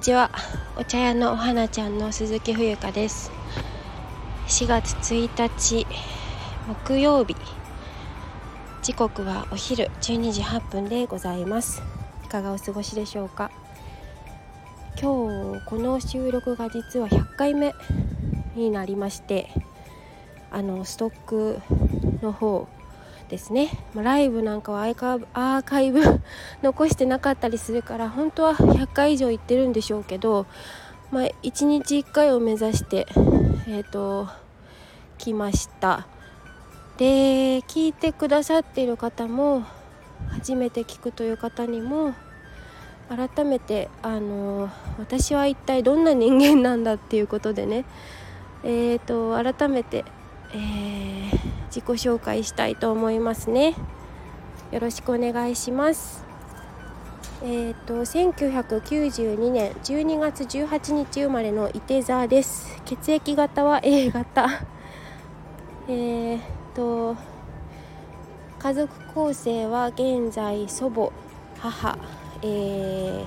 ちは。お茶屋のお花ちゃんの鈴木冬香です。4月1日木曜日。時刻はお昼12時8分でございます。いかがお過ごしでしょうか？今日この収録が実は100回目になりましてあのストックの方ですね、まライブなんかはアーカイブ 残してなかったりするから本当は100回以上行ってるんでしょうけど、まあ、1日1回を目指してえ、ー、と来ました。で聞いてくださっている方も初めて聞くという方にも改めてあの私は一体どんな人間なんだっていうことでね。えーと改めてえー、自己紹介したいと思いますね。よろしくお願いします。えっ、ー、と1992年12月18日生まれの伊手座です。血液型は A 型。えっ、ー、と家族構成は現在祖母母、えー、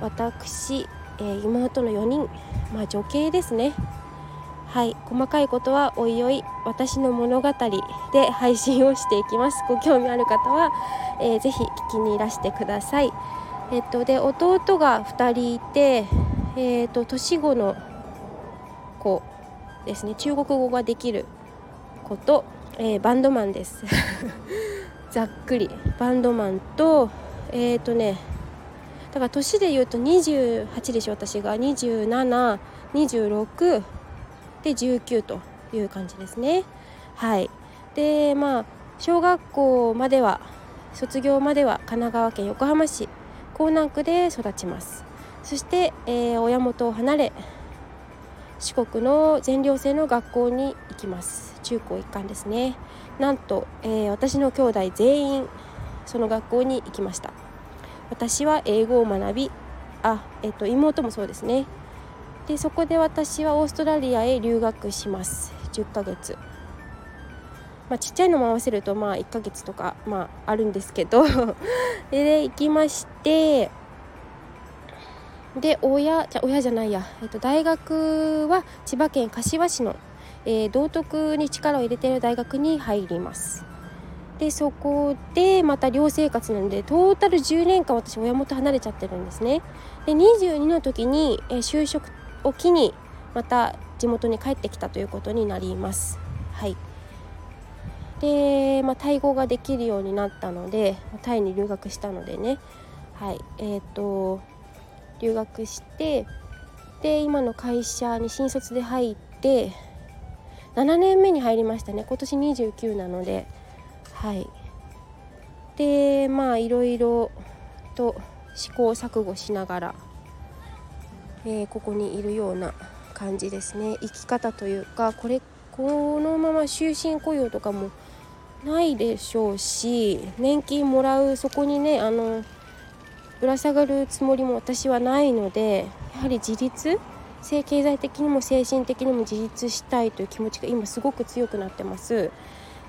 私、えー、妹の4人。まあ女系ですね。はい細かいことはおいおい私の物語で配信をしていきます。ご興味ある方は、えー、ぜひ聞きにいらしてください。えっとで弟が2人いてえっ、と年子の子ですね。中国語ができる子と、えー、バンドマンです。ざっくり。バンドマンとえっ、とねだから年で言うと28でしょ私が。2726で19という感じですね。はい。でまあ小学校までは卒業までは神奈川県横浜市港南区で育ちます。そして、えー、親元を離れ四国の全寮制の学校に行きます。中高一貫ですね。なんと、えー、私の兄弟全員その学校に行きました。私は英語を学びあ、えっと、妹もそうですね。でそこで私はオーストラリアへ留学します。10ヶ月まあ、ちっちゃいのも合わせるとまあ1ヶ月とかまああるんですけど。で行きまして。で親じゃ親じゃないや、えっと、大学は千葉県柏市の、えー、道徳に力を入れている大学に入ります。でそこでまた寮生活なんでトータル10年間私親元離れちゃってるんですね。で22の時に、えー、就職を機にまた地元に帰ってきたということになります。はい。で、まあ、タイ語ができるようになったのでタイに留学したのでね。はい。えーと、留学してで今の会社に新卒で入って7年目に入りましたね。今年29なので。はい。でまあいろいろと試行錯誤しながらえー、ここにいるような感じですね生き方というかこれこのまま終身雇用とかもないでしょうし年金もらうそこにねあのぶら下がるつもりも私はないのでやはり自立経済的にも精神的にも自立したいという気持ちが今すごく強くなってます。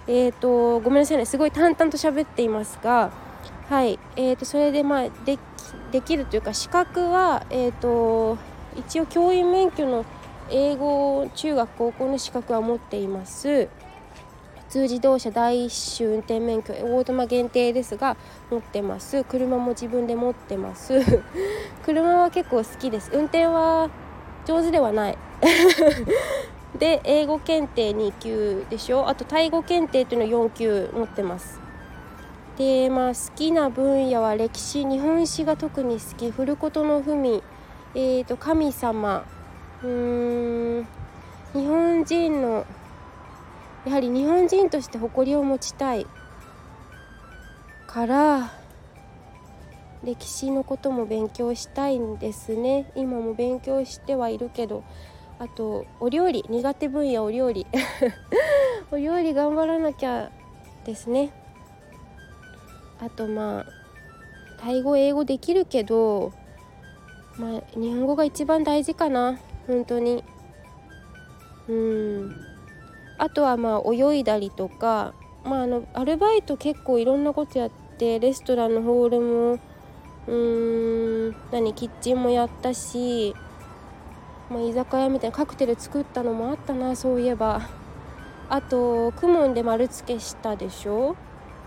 えーと、ごめんなさいねすごい淡々と喋っていますがはいえーと、それでまあでできるというか資格は、えーと、一応教員免許の英語中学高校の資格は持っています。普通自動車第一種運転免許オートマ限定ですが持ってます。車も自分で持ってます。車は結構好きです。運転は上手ではない。で英語検定2級でしょ。あとタイ語検定っていうの4級持ってます。でまあ好きな分野は歴史。日本史が特に好き。古事の文。えーと、神様。うーん。日本人のやはり日本人として誇りを持ちたい。から歴史のことも勉強したいんですね。今も勉強してはいるけど。あとお料理。苦手分野お料理。お料理頑張らなきゃですね。あとまあタイ語英語できるけどまあ日本語が一番大事かな本当に。うん。あとはまあ泳いだりとかまああのアルバイト結構いろんなことやってレストランのホールもうーん何キッチンもやったし、まあ、居酒屋みたいなカクテル作ったのもあったなそういえば。あとクモンで丸付けしたでしょ？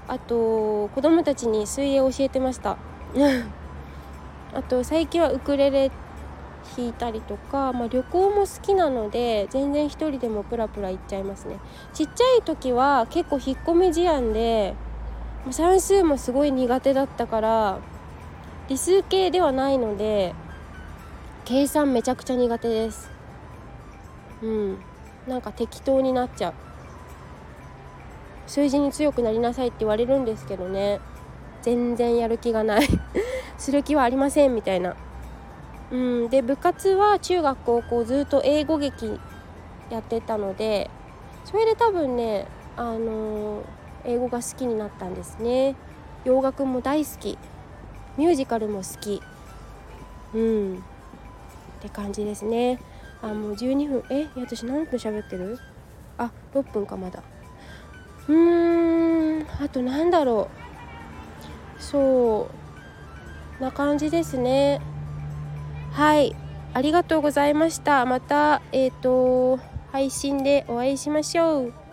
あと子供たちに水泳教えてました。あと最近はウクレレ弾いたりとか、まあ、旅行も好きなので全然一人でもプラプラ行っちゃいますね。ちっちゃい時は結構引っ込み思案で算数もすごい苦手だったから理数系ではないので計算めちゃくちゃ苦手です。うん。なんか適当になっちゃう。数字に強くなりなさいって言われるんですけどね。全然やる気がない。する気はありませんみたいな。うん。で部活は中学高校ずっと英語劇やってたのでそれで多分ねあのー、英語が好きになったんですね。洋楽も大好き。ミュージカルも好き。うん。って感じですね。あもう12分。え？私何分喋ってる？あ6分かまだ。うーん。あとなんだろう。そう。な感じですね。はい。ありがとうございました。またえっ、ー、と配信でお会いしましょう。